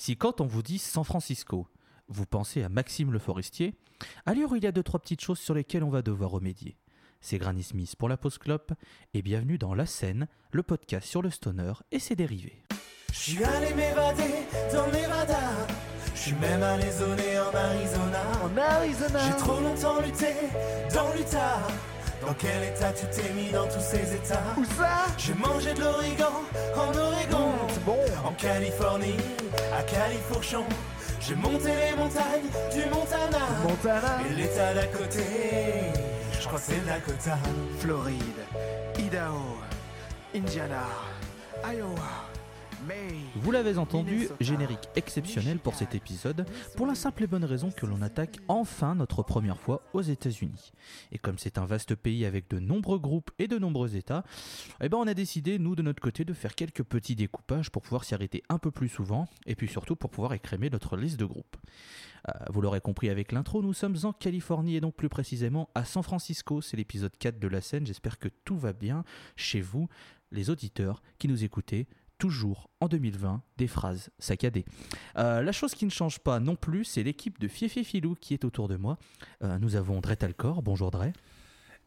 Si quand on vous dit San Francisco, vous pensez à Maxime Le Forestier, alors il y a deux trois petites choses sur lesquelles on va devoir remédier. C'est Granny Smith pour la pause clope et bienvenue dans La Scène, le podcast sur le stoner et ses dérivés. Je suis allé m'évader dans Nevada. Je suis même allé zoner en Arizona. En Arizona J'ai trop longtemps lutté dans l'Utah. Dans quel état tu t'es mis dans tous ces états Où ça J'ai mangé de l'origan en Oregon. Bon En Californie, à Califourchon. J'ai monté les montagnes du Montana. Montana Et l'état d'à côté, je crois que c'est Dakota. Floride Idaho Indiana Iowa Vous l'avez entendu, générique exceptionnel pour cet épisode, pour la simple et bonne raison que l'on attaque enfin notre première fois aux États-Unis. Et comme c'est un vaste pays avec de nombreux groupes et de nombreux États, eh ben on a décidé, nous de notre côté, de faire quelques petits découpages pour pouvoir s'y arrêter un peu plus souvent, et puis surtout pour pouvoir écrémer notre liste de groupes. Euh, vous l'aurez compris avec l'intro, nous sommes en Californie et donc plus précisément à San Francisco. C'est l'épisode 4 de la scène. J'espère que tout va bien chez vous, les auditeurs qui nous écoutez toujours en 2020 des phrases saccadées. Euh, la chose qui ne change pas non plus, c'est l'équipe de Fiefé Filou qui est autour de moi. Euh, nous avons Dre Talcor. Bonjour Dre.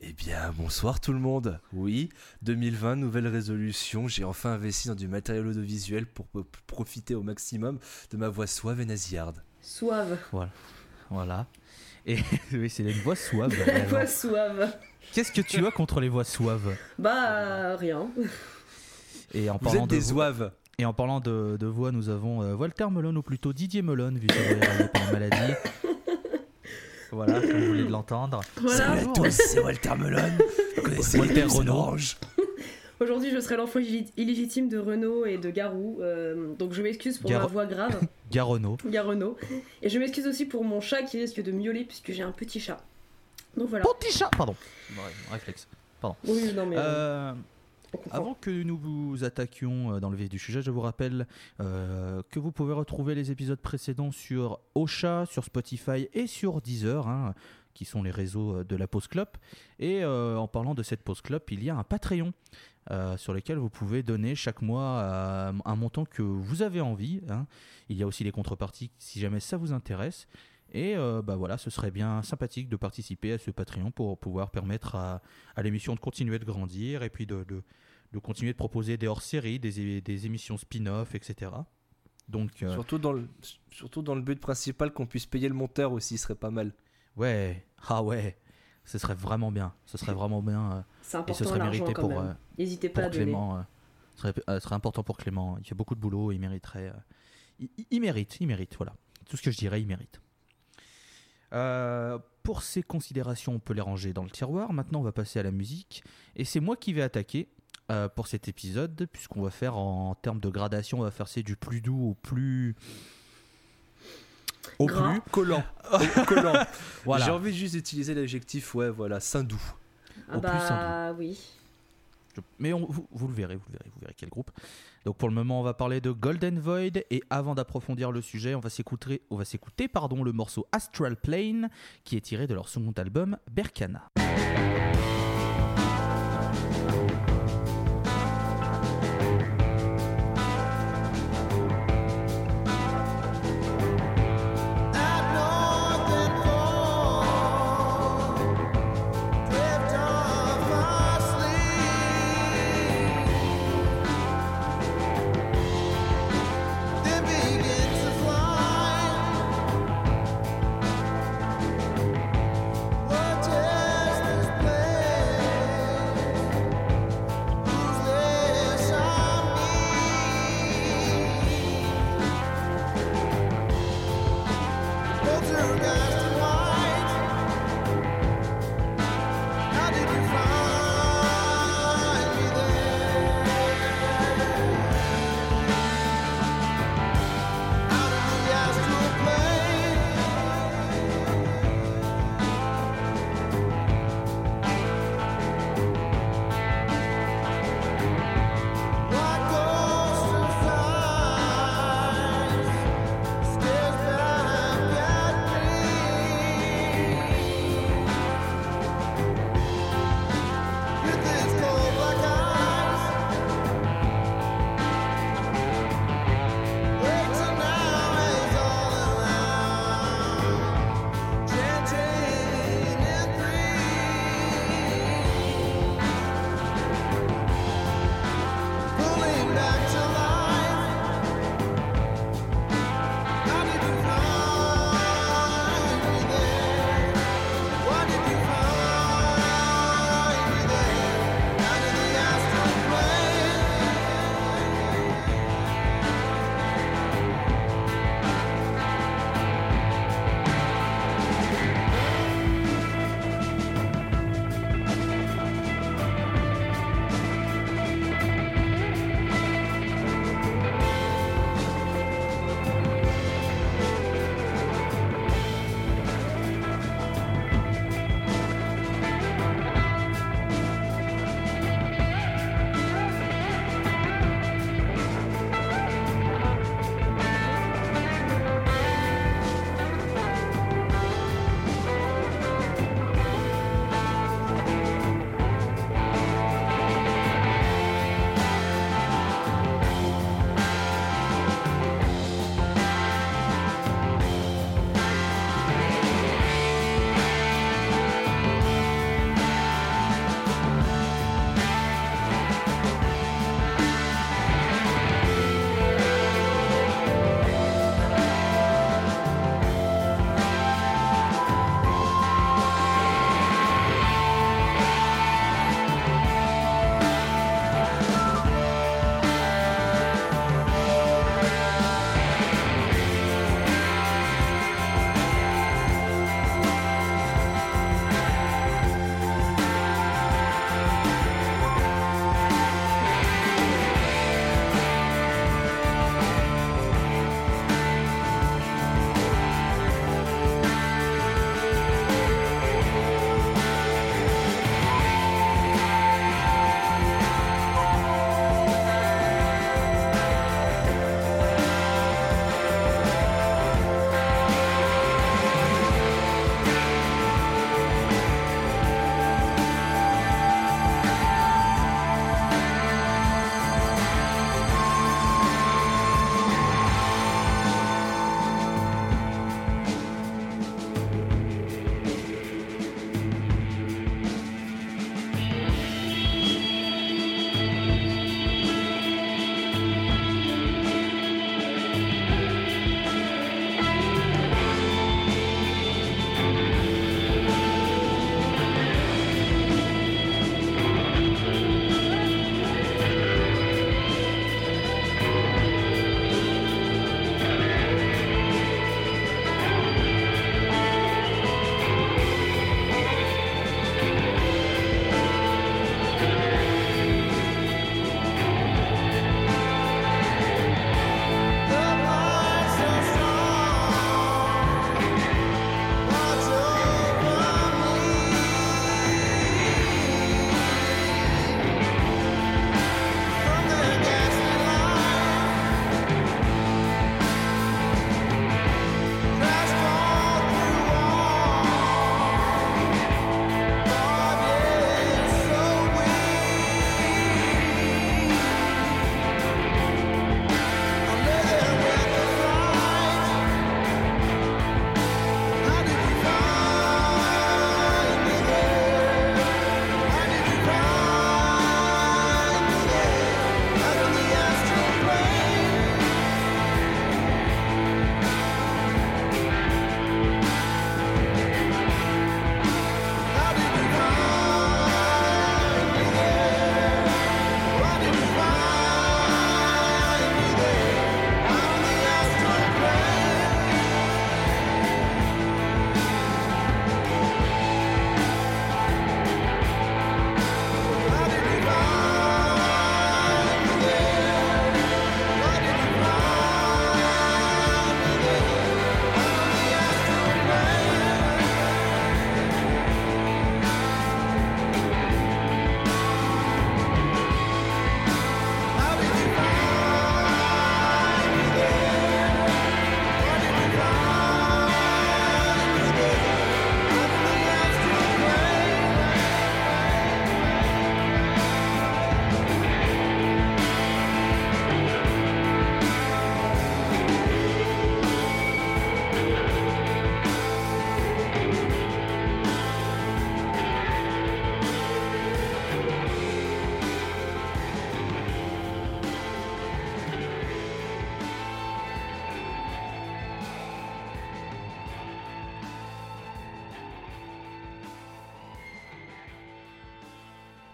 Eh bien, bonsoir tout le monde. Oui, 2020, nouvelle résolution. J'ai enfin investi dans du matériel audiovisuel pour profiter au maximum de ma voix suave et nasillarde. Suave. Voilà. Et oui, c'est une voix suave. La voix suave. Qu'est-ce que tu as contre les voix suaves? Bah, rien. Et en Vous parlant êtes de des voix- zouaves. Et en parlant de, de voix, nous avons euh, Walter Melon, ou plutôt Didier Melon, vu qu'il est arrivé par la maladie. Voilà, comme vous voulez de l'entendre. Voilà. Salut à tous, c'est Walter Melon. Vous connaissez Walter Renaud. Aujourd'hui, je serai l'enfant illégitime de Renault et de Garou. euh, donc, je m'excuse pour Gar- ma voix grave, Garonneau. Garenaud. Et je m'excuse aussi pour mon chat qui risque de miauler puisque j'ai un petit chat. Donc voilà. Petit chat Pardon. Ouais, réflexe. Oui, non, mais. euh, Euh. Avant que nous vous attaquions euh, dans le vif du sujet, je vous rappelle euh, que vous pouvez retrouver les épisodes précédents sur Ocha, sur Spotify et sur Deezer, hein, qui sont les réseaux euh, de la Pause Club. Et en parlant de cette Pause Club, il y a un Patreon. sur lequel vous pouvez donner chaque mois un montant que vous avez envie. hein. Il y a aussi les contreparties si jamais ça vous intéresse. Et euh, bah voilà, ce serait bien sympathique de participer à ce Patreon pour pouvoir permettre à, à l'émission de continuer de grandir et puis de, de- de continuer de proposer des hors-séries, des, des émissions spin-off, etc. Donc, euh, Surtout, dans le, surtout dans le but principal qu'on puisse payer le monteur aussi, serait pas mal. ouais, ah ouais, ce serait vraiment bien. Ce serait vraiment bien. euh, C'est et ce important serait l'argent mérité quand pour, même. euh, N'hésitez pas pour à donner. Clément. euh, ce serait, euh, ce serait important pour Clément. Il fait beaucoup de boulot, il mériterait. euh, il, il- il mérite, il mérite, voilà. Tout ce que je dirais, il mérite. Euh, pour ces considérations, on peut les ranger dans le tiroir. Maintenant, on va passer à la musique. Et c'est moi qui vais attaquer euh, pour cet épisode, puisqu'on va faire en, termes de gradation, on va faire c'est du plus doux au plus. Au Gras. plus. Collant. Au- collant. Voilà. J'ai envie juste d'utiliser l'adjectif, ouais, voilà, saint doux. Ah au plus bah oui. Je- Mais on- vous, vous le verrez, vous le verrez, vous verrez quel groupe. Donc pour le moment, on va parler de Golden Void et avant d'approfondir le sujet, on va s'écouter, on va s'écouter pardon le morceau Astral Plane qui est tiré de leur second album Berkana.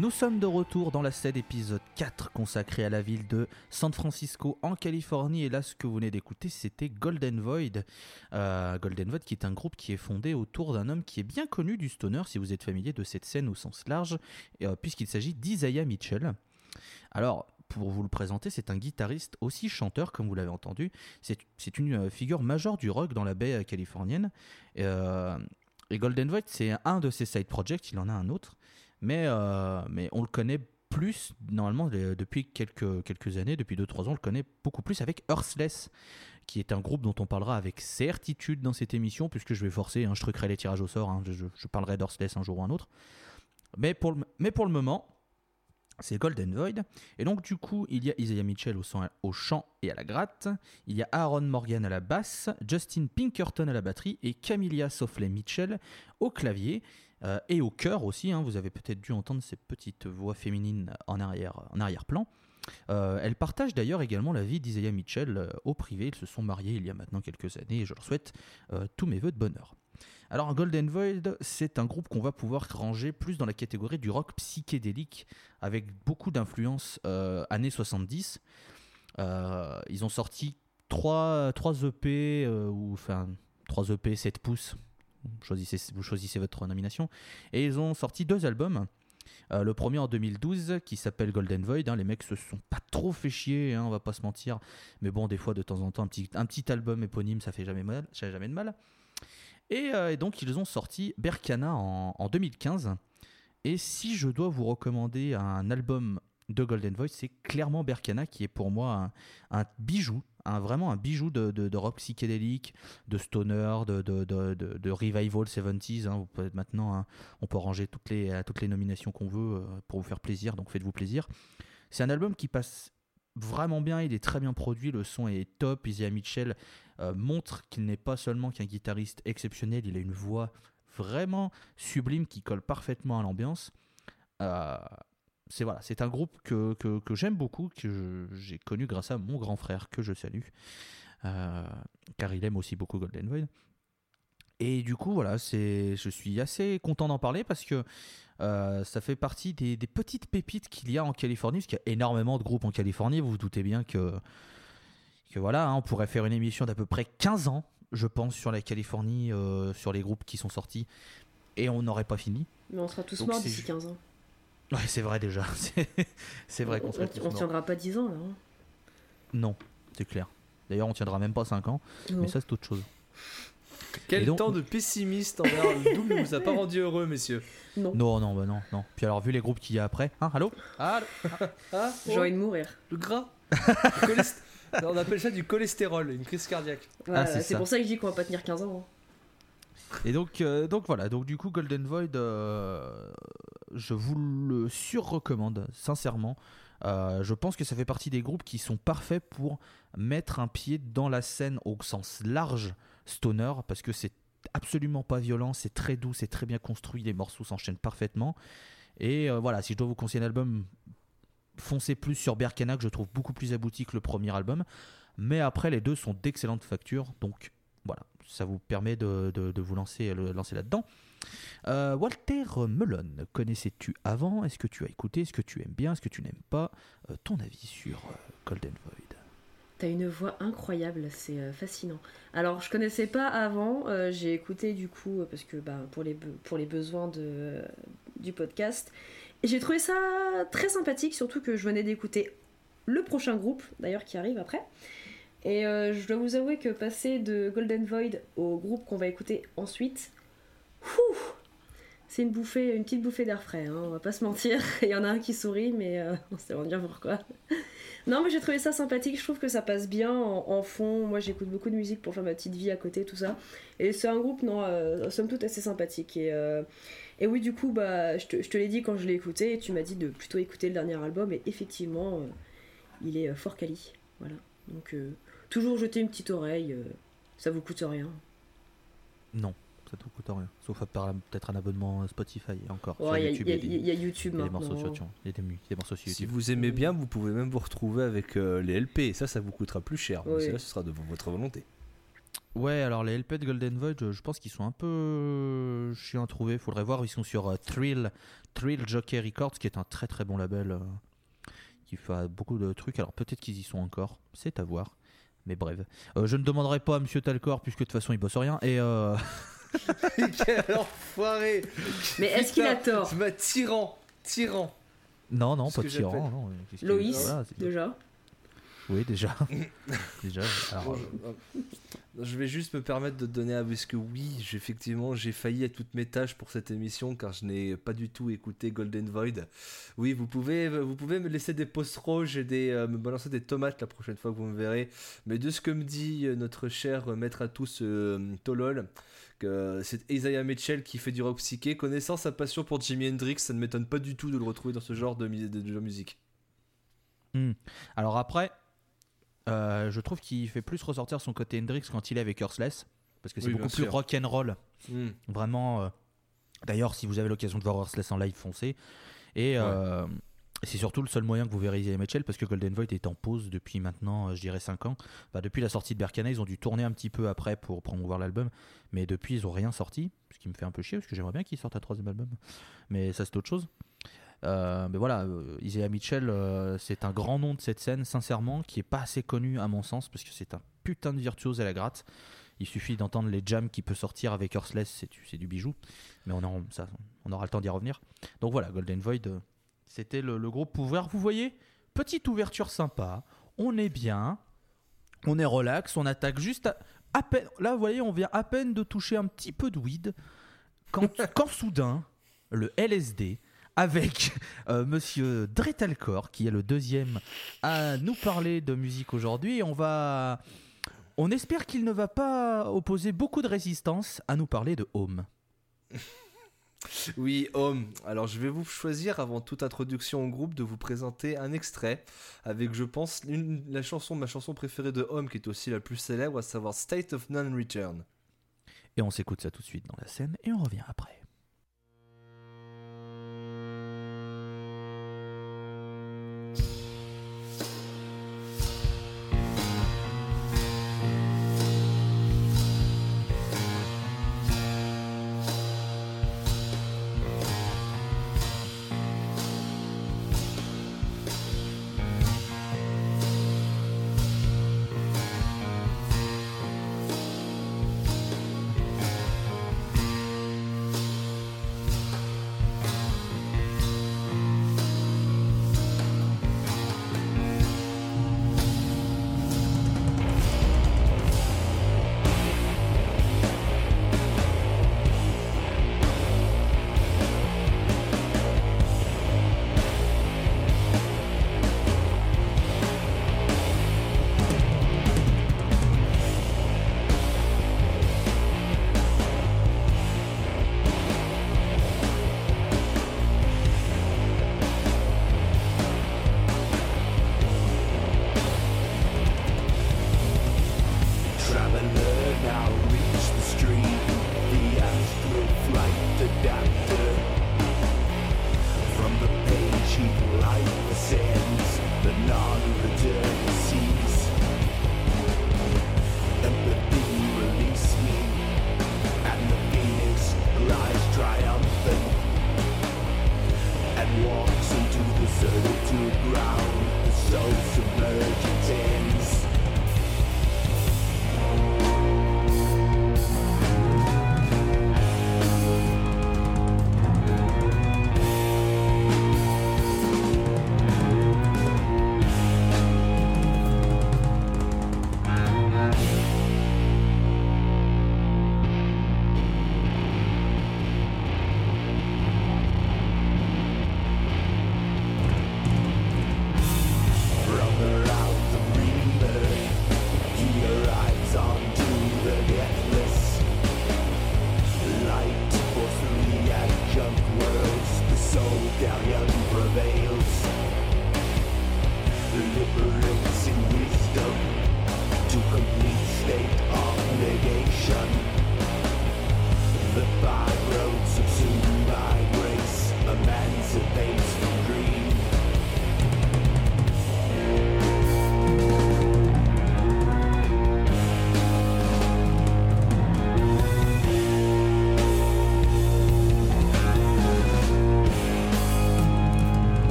Nous sommes de retour dans la scène épisode 4 consacré à la ville de San Francisco en Californie. Et là, ce que vous venez d'écouter, c'était Golden Void. Euh, Golden Void qui est un groupe qui est fondé autour d'un homme qui est bien connu du stoner, si vous êtes familier de cette scène au sens large, euh, puisqu'il s'agit d'Isaiah Mitchell. Alors, pour vous le présenter, c'est un guitariste aussi chanteur, comme vous l'avez entendu. C'est une euh, figure majeure du rock dans la baie californienne. Et Golden Void, c'est un de ses side projects, il en a un autre. Mais, euh, mais on le connaît plus, normalement, de- depuis quelques, quelques années, depuis 2-3 ans, on le connaît beaucoup plus avec Earthless, qui est un groupe dont on parlera avec certitude dans cette émission, puisque je vais forcer, hein, je truquerai les tirages au sort, hein, je, parlerai d'Earthless un jour ou un autre. Mais pour le, mais pour le moment, c'est Golden Void. Et donc, du coup, il y a Isaiah Mitchell au chant et à la gratte. Il y a Aaron Morgan à la basse, Justin Pinkerton à la batterie et Camilla Sofley Mitchell au clavier euh, et au chœur aussi. hein. Vous avez peut-être dû entendre ces petites voix féminines en arrière, en arrière-plan. Euh, elles partagent d'ailleurs également la vie d'Isaiah Mitchell euh, au privé. Ils se sont mariés il y a maintenant quelques années et je leur souhaite euh, tous mes voeux de bonheur. Alors Golden Void, c'est un groupe qu'on va pouvoir ranger plus dans la catégorie du rock psychédélique avec beaucoup d'influences années 70. Euh, ils ont sorti 3, 3 EP, ou enfin 3 EP 7 pouces. Vous choisissez, vous choisissez votre nomination. Et ils ont sorti deux albums. Euh, le premier en 2012 qui s'appelle Golden Void. hein. les mecs se sont pas trop fait chier, hein, on va pas se mentir. Mais bon, des fois, de temps en temps, un petit, album éponyme, ça fait jamais mal, ça fait jamais de mal. Et, euh, donc, ils ont sorti Berkana en, en 2015. Et si je dois vous recommander un album de Golden Voice, c'est clairement Berkana qui est pour moi un, bijou, un, vraiment un bijou de, rock psychédélique, de stoner, de, revival 70s. hein. Vous pouvez maintenant, hein, on peut ranger toutes les, euh, toutes les nominations qu'on veut euh, pour vous faire plaisir, donc faites-vous plaisir. C'est un album qui passe vraiment bien, il est très bien produit, le son est top. Isaiah Mitchell euh, montre qu'il n'est pas seulement qu'un guitariste exceptionnel, il a une voix vraiment sublime qui colle parfaitement à l'ambiance. C'est voilà, c'est un groupe que, que, que j'aime beaucoup, que j'ai connu grâce à mon grand frère que je salue, euh, car il aime aussi beaucoup Golden Void. Et du coup, voilà, c'est, je suis assez content d'en parler parce que euh, ça fait partie des, des petites pépites qu'il y a en Californie, parce qu'il y a énormément de groupes en Californie. Vous vous doutez bien que, que voilà, hein, on pourrait faire une émission d'à peu près 15 ans, je pense, sur la Californie, euh, sur les groupes qui sont sortis, et on n'aurait pas fini. Mais on sera tous Donc morts d'ici ju- 15 ans. Ouais, c'est vrai déjà. C'est, vrai qu'on on, serait on- tous on morts. tiendra pas 10 ans là. hein. Non, c'est clair. D'ailleurs, on tiendra même pas 5 ans, Non. mais ça, c'est autre chose. Quel donc- temps de pessimiste envers le double ne vous a pas rendu heureux, messieurs? Non. Non, non, bah non, non. Puis alors, vu les groupes qu'il y a après, hein, allô? Ah, ah J'ai envie de mourir. le gras? Le cholest- On appelle ça du cholestérol, une crise cardiaque. Voilà, c'est pour ça que je dis qu'on va pas tenir 15 ans. hein. Et donc, euh, donc voilà, donc du coup Golden Void, euh, je vous le surrecommande sincèrement. Euh, je pense que ça fait partie des groupes qui sont parfaits pour mettre un pied dans la scène au sens large stoner parce que c'est absolument pas violent, c'est très doux, c'est très bien construit, les morceaux s'enchaînent parfaitement. Et euh, voilà, si je dois vous conseiller un album, foncez plus sur Berkana que je trouve beaucoup plus abouti que le premier album. Mais après, les deux sont d'excellente facture, donc voilà, ça vous permet de, vous lancer là-dedans. Euh, Walter Melon, connaissais-tu avant? Est-ce que tu as écouté? Est-ce que tu aimes bien? Est-ce que tu n'aimes pas? Euh, Ton avis sur euh, Golden Void. T'as une voix incroyable, c'est fascinant. Alors, je connaissais pas avant, j'ai écouté du coup, parce que bah, pour, les besoins du podcast, j'ai trouvé ça très sympathique, surtout que je venais d'écouter le prochain groupe, d'ailleurs, qui arrive après. Et je dois vous avouer que passer de Golden Void au groupe qu'on va écouter ensuite, c'est une bouffée, une petite bouffée d'air frais, hein, on va pas se mentir. Il y en a un qui sourit, mais euh, on sait bien pourquoi. Non, mais j'ai trouvé ça sympathique. Je trouve que ça passe bien en, fond. Moi, j'écoute beaucoup de musique pour faire ma petite vie à côté, tout ça. Et c'est un groupe, non, euh, somme toute assez sympathique. Et, euh, oui, du coup, bah, je te, je te l'ai dit quand je l'ai écouté. Et tu m'as dit de plutôt écouter le dernier album. Et effectivement, euh, il est fort quali. Voilà. Donc, toujours jeter une petite oreille. ça vous coûte rien. Non, ça te coûte rien. Sauf à part- peut-être un abonnement Spotify encore. Il y, a- YouTube, il y a- il y a des- il y a YouTube il y a des maintenant. morceaux sur il y a des, morceaux sur Si YouTube. vous aimez bien, vous pouvez même vous retrouver avec euh, les LP. Et ça, ça vous coûtera plus cher. Mais Oui. ça, ce sera de votre volonté. Ouais, alors les LP de Golden Void, je- je pense qu'ils sont un peu euh, chiants à trouver. Faudrait voir, ils sont sur euh, Thrill, Thrill Jockey Records, qui est un très très bon label euh, qui fait beaucoup de trucs. Alors peut-être qu'ils y sont encore, c'est à voir. Mais bref, Euh, je ne demanderai pas à Monsieur Talcor puisque de toute façon il bosse rien. Et euh, Quel enfoiré Mais est-ce qu'il a tort c'est ma tyran Tyran non, non, pas tyran. j'appelle- non, qu'est-ce que- Loïs, voilà, c'est- déjà. Oui, déjà. déjà. Alors, Bon, je, je vais juste me permettre de te donner un parce que oui, j'ai- effectivement, j'ai failli à toutes mes tâches pour cette émission car je n'ai pas du tout écouté Golden Void. Oui, vous pouvez, vous pouvez me laisser des posts rouges et des, euh, me balancer des tomates la prochaine fois que vous me verrez. Mais de ce que me dit euh, notre cher maître à tous euh, Tolol, que c'est Isaiah Mitchell qui fait du rock psyché, connaissant sa passion pour Jimi Hendrix, ça ne m'étonne pas du tout de le retrouver dans ce genre de, mi- de- de musique. alors après, euh, je trouve qu'il fait plus ressortir son côté Hendrix quand il est avec Earthless. Parce que c'est Oui, beaucoup plus rock and roll. Hmm. Vraiment. euh, D'ailleurs, si vous avez l'occasion de voir Earthless en live, foncez. Et euh, c'est surtout le seul moyen que vous verrez Mitchell parce que Golden Void est en pause depuis maintenant, euh, je dirais 5 ans. Bah, depuis la sortie de Berkana, ils ont dû tourner un petit peu après pour promouvoir l'album. Mais depuis, ils ont rien sorti. Ce qui me fait un peu chier parce que j'aimerais bien qu'ils sortent un troisième album. Mais ça, c'est autre chose. Euh, mais voilà, euh, Isaiah Mitchell, c'est un grand nom de cette scène, sincèrement, qui est pas assez connu à mon sens parce que c'est un putain de virtuose à la gratte. Il suffit d'entendre les jams qui peut sortir avec Earthless, c'est du, du bijou. Mais on, en- ça, on aura le temps d'y revenir. Donc voilà, Golden Void, c'était le, le groupe pouvoir. Vous voyez, petite ouverture sympa. On est bien, on est relax, on attaque juste à, à peine. Là, vous voyez, on vient à peine de toucher un petit peu de weed. Quand, quand soudain, le LSD avec euh, monsieur Dretalcor, qui est le deuxième à nous parler de musique aujourd'hui. On va. On espère qu'il ne va pas opposer beaucoup de résistance à nous parler de Home. Oui, Home. Alors je vais vous choisir, avant toute introduction au groupe, de vous présenter un extrait avec, je pense, la chanson, ma chanson préférée de Home, qui est aussi la plus célèbre, à savoir State of Non-Return. Et on s'écoute ça tout de suite dans la scène et on revient après.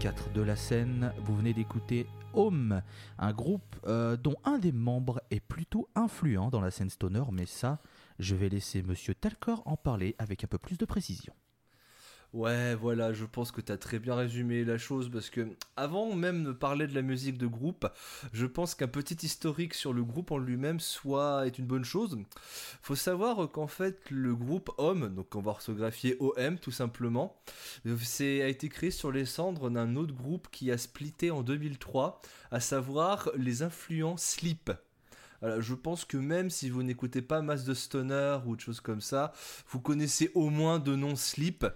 4 de la scène. Vous venez d'écouter Home, un groupe euh, dont un des membres est plutôt influent dans la scène stoner, mais ça, je vais laisser Monsieur Talcor en parler avec un peu plus de précision. Ouais, voilà, je pense que tu as très bien résumé la chose parce que avant même de parler de la musique de groupe, je pense qu'un petit historique sur le groupe en lui-même soit est une bonne chose. Faut savoir qu'en fait le groupe Homme, donc on va orthographier OM tout simplement, c'est a été créé sur les cendres d'un autre groupe qui a splitté en 2003, à savoir les influents Sleep. Voilà, je pense que même si vous n'écoutez pas masse de stoner ou de choses comme ça, vous connaissez au moins de nom Sleep.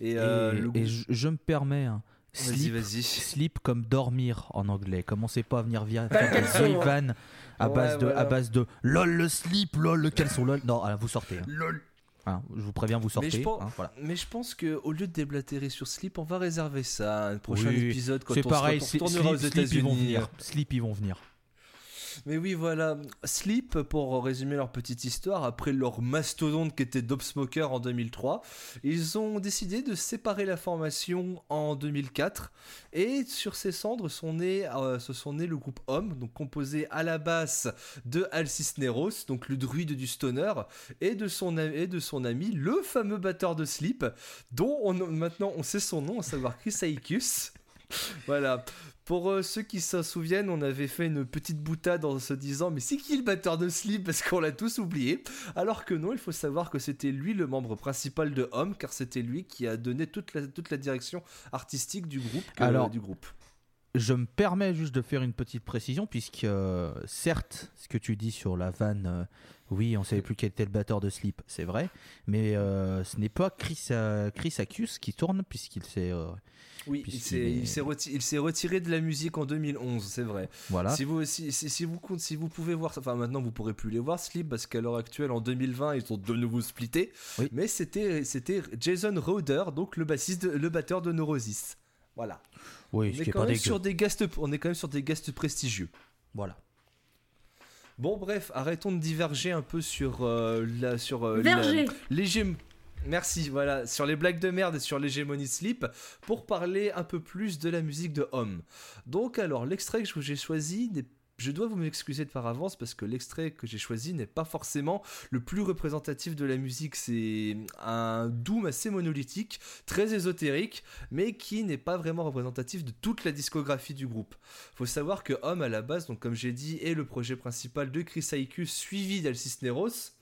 Et, euh, et, le et groupe- je, je me permets, hein, sleep, comme dormir en anglais. Commencez pas à venir via hein. vannes à Ouais, base de à base de lol le slip, lol le caleçon, lol? Non, ah, vous sortez. hein. LOL. Hein, je vous préviens, vous sortez. je pense- hein, voilà. Mais je pense que au lieu de déblatérer sur Sleep, on va réserver ça à un prochain Oui, épisode quand C'est on pareil, se Sleep, retournera aux États-Unis. venir. Sleep, ils vont venir. Mais oui, voilà. Sleep, pour résumer leur petite histoire, après leur mastodonte qui était Dope Smoker en 2003, ils ont décidé de séparer la formation en 2004. Et sur ces cendres sont nés, euh, se sont nés le groupe Homme, donc composé à la basse de Al Cisneros, donc le druide du stoner, et de son, et de son ami, le fameux batteur de Sleep, dont on, maintenant on sait son nom, à savoir Chris Aicus. Voilà. Pour euh, ceux qui s'en souviennent, on avait fait une petite boutade en se disant mais c'est qui le batteur de Sleep? Parce qu'on l'a tous oublié. Alors que non, il faut savoir que c'était lui le membre principal de Homme car c'était lui qui a donné toute la, toute la direction artistique du groupe. que- Alors, du groupe. Je me permets juste de faire une petite précision, puisque euh, certes, ce que tu dis sur la vanne, euh, oui, on savait plus quel était le batteur de Sleep, c'est vrai, mais euh, ce n'est pas Chris, Chris Acus qui tourne, puisqu'il s'est. Oui, il s'est il reti- retiré de la musique en 2011, c'est vrai. voilà. Si vous, si, si- si vous, compte- si vous pouvez voir, enfin maintenant vous pourrez plus les voir, Sleep, parce qu'à l'heure actuelle, en 2020, ils sont de nouveau splittés. Oui. Mais c'était c'était Jason Roder, donc le bassiste, de- le batteur de Neurosis. Voilà. Oui, on, ce est qui est quand pas même dégueu. sur des guests, on est quand même sur des guests prestigieux. Voilà. Bon, bref, arrêtons de diverger un peu sur euh, la, sur euh, la- l'hégém- Merci, voilà, sur les blagues de merde et sur l'hégémonie Sleep, pour parler un peu plus de la musique de Homme. Donc, alors, l'extrait que j'ai choisi, n'est- je dois vous m'excuser de par avance parce que l'extrait que j'ai choisi n'est pas forcément le plus représentatif de la musique. C'est un doom assez monolithique, très ésotérique, mais qui n'est pas vraiment représentatif de toute la discographie du groupe. Faut savoir que Homme, à la base, donc comme j'ai dit, est le projet principal de Chris Aicus, suivi d'Al Cisneros.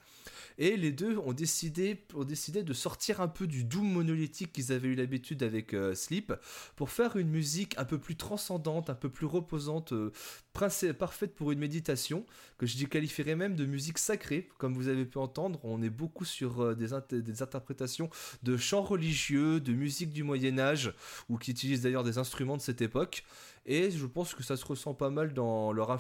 Et les deux ont décidé, ont décidé de sortir un peu du doom monolithique qu'ils avaient eu l'habitude avec euh, Sleep pour faire une musique un peu plus transcendante, un peu plus reposante, euh, parfaite pour une méditation, que je qualifierais même de musique sacrée. Comme vous avez pu entendre, on est beaucoup sur euh, des, des interprétations de chants religieux, de musique du Moyen Âge, ou qui utilisent d'ailleurs des instruments de cette époque. Et je pense que ça se ressent pas mal dans leur,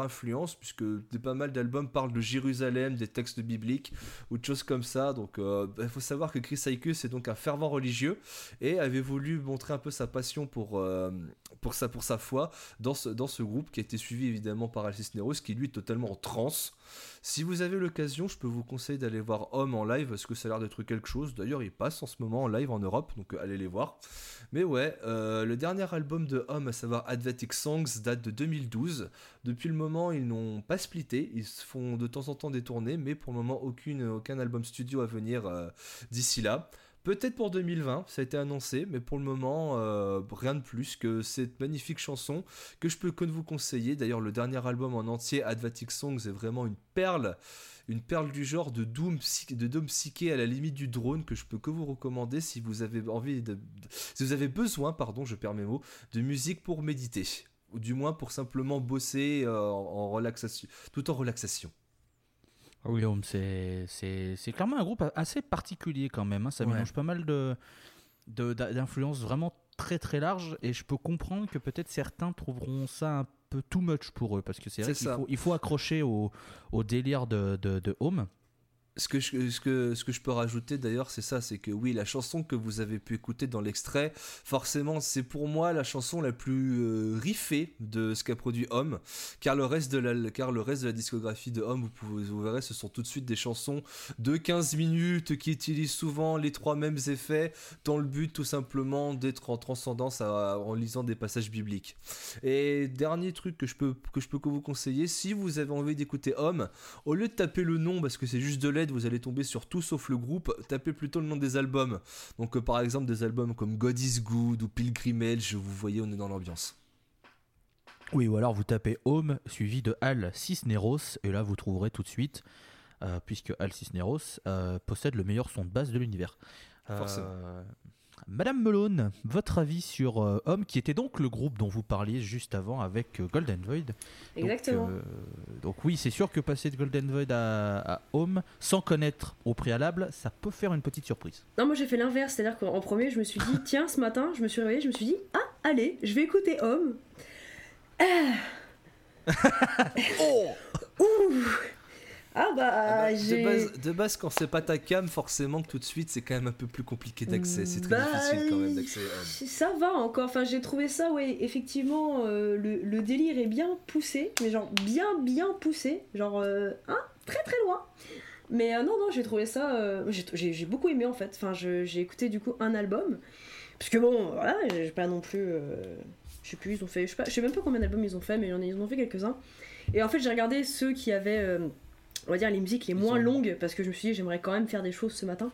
influence, puisque pas mal d'albums parlent de Jérusalem, des textes bibliques, ou de choses comme ça. Donc il faut savoir que Chris Aicus est donc un fervent religieux, et avait voulu montrer un peu sa passion pour, euh, pour, sa, foi dans ce, dans ce groupe, qui a été suivi évidemment par Al Cisneros, qui lui est totalement en transe. Si vous avez l'occasion, je peux vous conseiller d'aller voir Homme en live, parce que ça a l'air d'être quelque chose. D'ailleurs, il passe en ce moment en live en Europe, donc euh, allez les voir. Mais ouais, euh, le dernier album de Homme, à savoir Advatic Songs, date de 2012. Depuis le moment, ils n'ont pas splitté. Ils se font de temps en temps des tournées, mais pour le moment, aucune, aucun album studio à venir euh, d'ici là. Peut-être pour 2020, ça a été annoncé, mais pour le moment, euh, rien de plus que cette magnifique chanson que je peux que vous conseiller. D'ailleurs, le dernier album en entier, Advatic Songs, est vraiment une perle, une perle du genre de doom, de doom psyché à la limite du drone que je peux que vous recommander si vous avez envie si vous avez besoin, pardon, je perds mes mots, de musique pour méditer ou du moins pour simplement bosser euh, en relaxation, tout en relaxation. Oui, Home, c'est clairement un groupe assez particulier quand même. hein. Ça Ouais. mélange pas mal de d'influences vraiment très très larges et je peux comprendre que peut-être certains trouveront ça un peu too much pour eux parce que c'est vrai qu'il faut, il faut accrocher au, au délire de, de, de Home. Ce que, je, peux rajouter d'ailleurs, c'est ça, c'est que oui, la chanson que vous avez pu écouter dans l'extrait, forcément, c'est pour moi la chanson la plus euh, riffée de ce qu'a produit Homme, car le reste de la, car le reste de la discographie de Homme, vous, verrez, ce sont tout de suite des chansons de 15 minutes qui utilisent souvent les trois mêmes effets, dans le but tout simplement d'être en transcendance en lisant des passages bibliques. Et dernier truc que je peux que je peux vous conseiller, si vous avez envie d'écouter Homme, au lieu de taper le nom parce que c'est juste de vous allez tomber sur tout sauf le groupe, tapez plutôt le nom des albums. Donc euh, par exemple des albums comme God is Good ou Pilgrimage, vous voyez, on est dans l'ambiance. Oui, ou alors vous tapez Home suivi de Al Cisneros, et là vous trouverez tout de suite, euh, puisque Al Cisneros euh, possède le meilleur son de base de l'univers. Forcément. Madame Melone, votre avis sur euh, Home, qui était donc le groupe dont vous parliez juste avant avec euh, Golden Void. Donc, Exactement. euh, donc oui, c'est sûr que passer de Golden Void à, à Home, sans connaître au préalable, ça peut faire une petite surprise. Non, moi j'ai fait l'inverse, c'est-à-dire qu'en en premier, je me suis dit, tiens, ce matin, je me suis réveillée, je me suis dit, ah, allez, je vais écouter Homme. Ah. Ouh. Ah bah, Ah bah, j'ai. de, base, de base, quand c'est pas ta cam, forcément tout de suite c'est quand même un peu plus compliqué d'accès. C'est très Bah, difficile quand même d'accès. Homme. Ça va encore, enfin j'ai trouvé ça, ouais, effectivement, euh, le, le délire est bien poussé, mais genre bien bien poussé, genre, euh, hein, très très loin. Mais euh, non, non, j'ai trouvé ça, euh, j'ai- beaucoup aimé en fait, enfin je- j'ai écouté du coup un album, parce que bon, voilà, j'ai pas non plus, euh, je sais plus, ils ont fait, je sais, pas, je sais même pas combien d'albums ils ont fait, mais ils en ont fait quelques-uns. Et en fait j'ai regardé ceux qui avaient, euh, on va dire, les musiques les moins longues, parce que je me suis dit j'aimerais quand même faire des choses ce matin.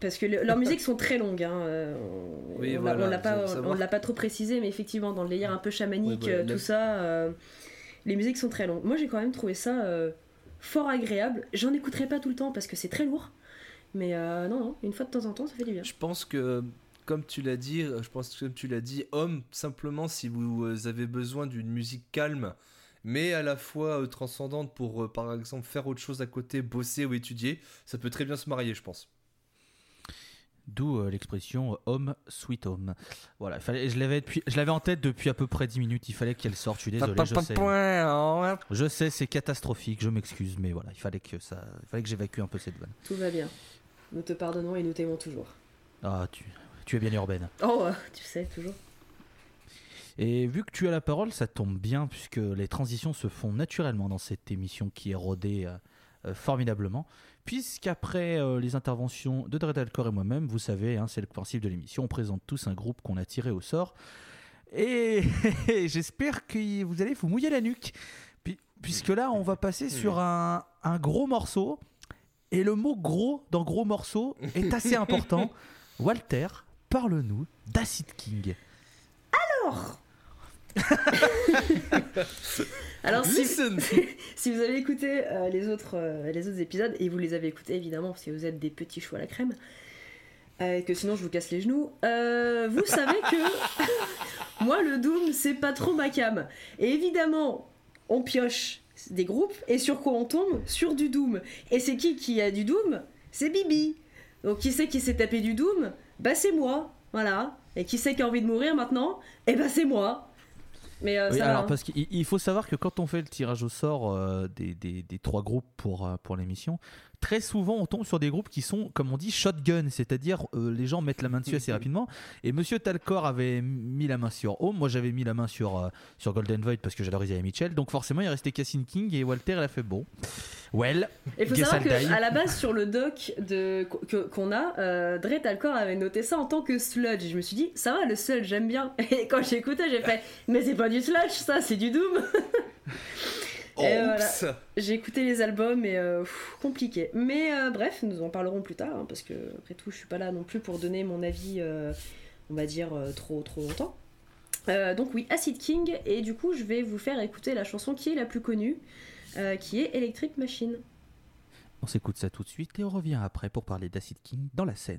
Parce que le- leurs musiques sont très longues. Hein. euh, on- Oui, l'a- voilà, l'a pas, savoir on l'a pas trop précisé, mais effectivement, dans le délire un peu chamanique, voilà, euh, la- tout ça, euh, les musiques sont très longues. Moi, j'ai quand même trouvé ça euh, fort agréable. J'en écouterai pas tout le temps parce que c'est très lourd. Mais euh, non, non, une fois de temps en temps, ça fait du bien. Je pense que, comme tu l'as dit, je pense que comme tu l'as dit, homme, simplement si vous avez besoin d'une musique calme, mais à la fois euh, transcendante pour, euh, par exemple, faire autre chose à côté, bosser ou étudier, ça peut très bien se marier, je pense. D'où euh, l'expression euh, Home Sweet Home. Voilà, il fallait, je l'avais depuis- je l'avais en tête depuis à peu près 10 minutes, il fallait qu'elle sorte, je suis désolé, je sais. hein. Je sais, c'est catastrophique, je m'excuse, mais voilà, il fallait que ça, il fallait que j'évacue un peu cette vanne. Tout va bien. Nous te pardonnons et nous t'aimons toujours. Ah, tu, tu es bien urbaine. Oh, tu sais, toujours. Et vu que tu as la parole, ça tombe bien puisque les transitions se font naturellement dans cette émission qui est rodée euh, euh, formidablement. Puisqu'après euh, les interventions de Dread Alcor et moi-même, vous savez, hein, c'est le principe de l'émission, on présente tous un groupe qu'on a tiré au sort. Et j'espère que vous allez vous mouiller la nuque. Puis- Puisque là, on va passer sur un, un gros morceau. Et le mot gros dans gros morceau est assez important. Walter, parle-nous d'Acid King. Alors Alors, si, vous avez écouté euh, les, autres, euh, les autres épisodes, et vous les avez écoutés évidemment, parce que vous êtes des petits choux à la crème, euh, et que sinon je vous casse les genoux, vous savez que moi le Doom c'est pas trop ma cam. Et évidemment, on pioche des groupes, et sur quoi on tombe Sur du Doom. Et c'est qui qui a du Doom? C'est Bibi. Donc qui c'est qui s'est tapé du Doom? Bah c'est moi, voilà. Et qui c'est qui a envie de mourir maintenant? Eh bah c'est moi. Mais euh, Oui, ça va, alors hein. parce qu'il il faut savoir que quand on fait le tirage au sort euh, des, des- des trois groupes pour, euh, pour l'émission, très souvent on tombe sur des groupes qui sont, comme on dit, shotgun, c'est-à-dire euh, les gens mettent la main dessus assez rapidement. Et Monsieur Talcor avait mis la main sur Home, moi j'avais mis la main sur, euh, sur Golden Void parce que j'adore Isaiah Mitchell, donc forcément il restait Cassin King et Walter il a fait bon. Well, Il faut savoir qu'à la base, sur le doc de, que- qu'on a, euh, Dre Talcor avait noté ça en tant que sludge. Et je me suis dit, ça va, le sludge, j'aime bien. Et quand j'ai écouté, j'ai fait, mais c'est pas du sludge, ça, c'est du doom. Oh, voilà. J'ai écouté les albums et euh, pff, compliqué. Mais euh, bref, nous en parlerons plus tard, hein, parce que après tout, je suis pas là non plus pour donner mon avis, euh, on va dire, euh, trop trop longtemps. Euh, donc oui, Acid King, et du coup, je vais vous faire écouter la chanson qui est la plus connue, euh, qui est Electric Machine. on s'écoute ça tout de suite et on revient après pour parler d'Acid King dans la scène.